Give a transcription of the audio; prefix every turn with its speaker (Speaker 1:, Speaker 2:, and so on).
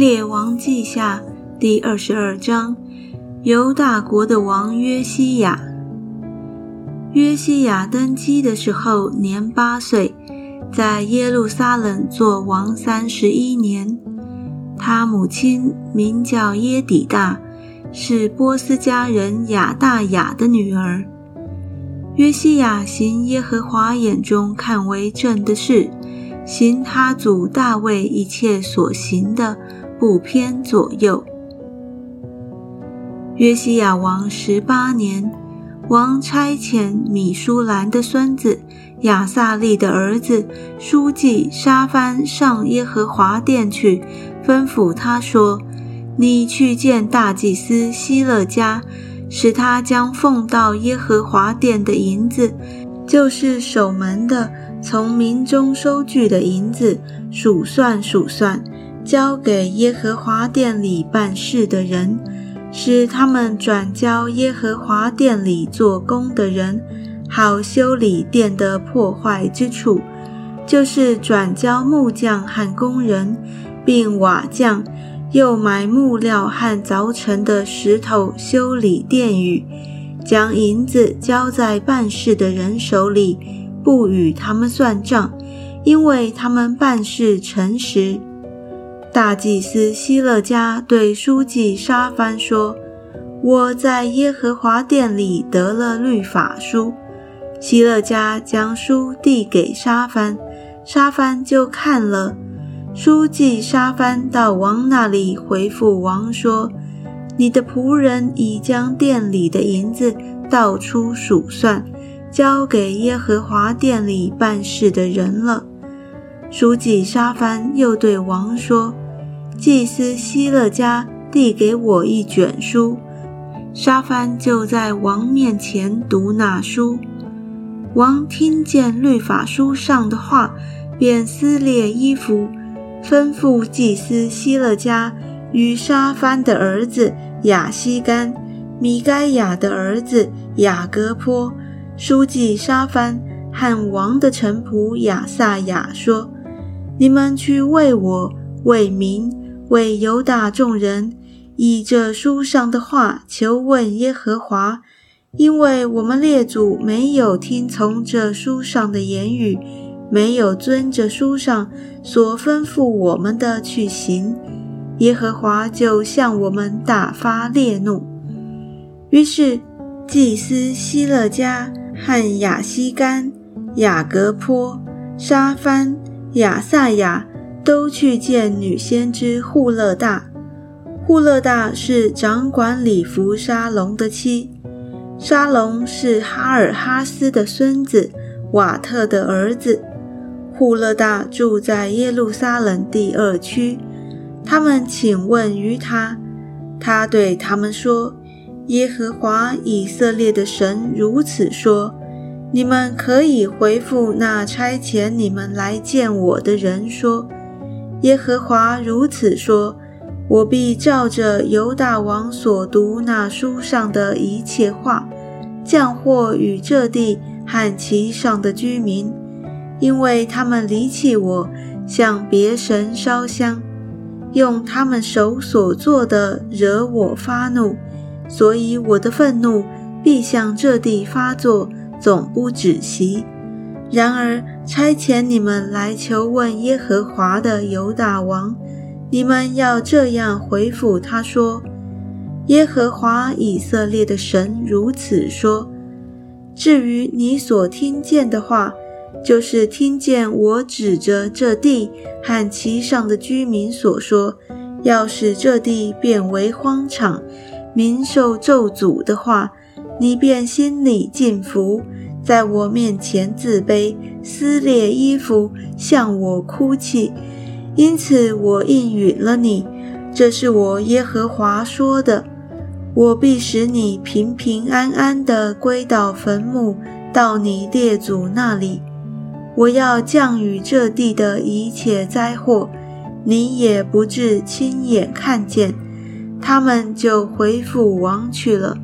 Speaker 1: 列王记下第二十二章，犹大国的王约西亚。约西亚登基的时候年八岁，在耶路撒冷做王三十一年。他母亲名叫耶底大，是波斯家人亚大雅的女儿。约西亚行耶和华眼中看为正的事，行他祖大卫一切所行的。不偏左右。约西亚王十八年，王差遣米舒兰的孙子亚萨利的儿子书记沙番上耶和华殿去，吩咐他说：“你去见大祭司希勒家，使他将奉到耶和华殿的银子，就是守门的从民中收据的银子，数算数算。”交给耶和华殿里办事的人，使他们转交耶和华殿里做工的人，好修理殿的破坏之处，就是转交木匠和工人，并瓦匠，又买木料和凿成的石头修理殿宇，将银子交在办事的人手里，不与他们算账，因为他们办事诚实。大祭司希勒家对书记沙番说：“我在耶和华殿里得了律法书。”希勒家将书递给沙番，沙番就看了。书记沙番到王那里回复王说：“你的仆人已将店里的银子倒出数算，交给耶和华殿里办事的人了。”书记沙帆又对王说。祭司希勒家递给我一卷书，沙帆就在王面前读那书。王听见律法书上的话，便撕裂衣服，吩咐祭司希勒家与沙帆的儿子亚西干、米该亚的儿子雅各坡、书记沙帆和王的臣仆亚萨雅说：“你们去为我为民。”为犹大众人以这书上的话求问耶和华，因为我们列祖没有听从这书上的言语，没有遵着书上所吩咐我们的去行，耶和华就向我们大发烈怒。于是祭司希勒家和亚西干、雅各坡、沙番、亚撒雅。都去见女先知户勒大。户勒大是掌管礼服沙龙的妻，沙龙是哈尔哈斯的孙子，瓦特的儿子。户勒大住在耶路撒冷第二区。他们请问于他，他对他们说：“耶和华以色列的神如此说：你们可以回复那差遣你们来见我的人说。”耶和华如此说：“我必照着犹大王所读那书上的一切话，降祸与这地和其上的居民，因为他们离弃我，向别神烧香，用他们手所做的惹我发怒，所以我的愤怒必向这地发作，总不止息。”然而，差遣你们来求问耶和华的犹大王，你们要这样回复他说：“耶和华以色列的神如此说：至于你所听见的话，就是听见我指着这地和其上的居民所说，要使这地变为荒场，民受咒诅的话，你便心里敬服。”在我面前自卑，撕裂衣服，向我哭泣，因此我应允了你。这是我耶和华说的。我必使你平平安安地归到坟墓，到你列祖那里。我要降雨这地的一切灾祸，你也不至亲眼看见。他们就回父王去了。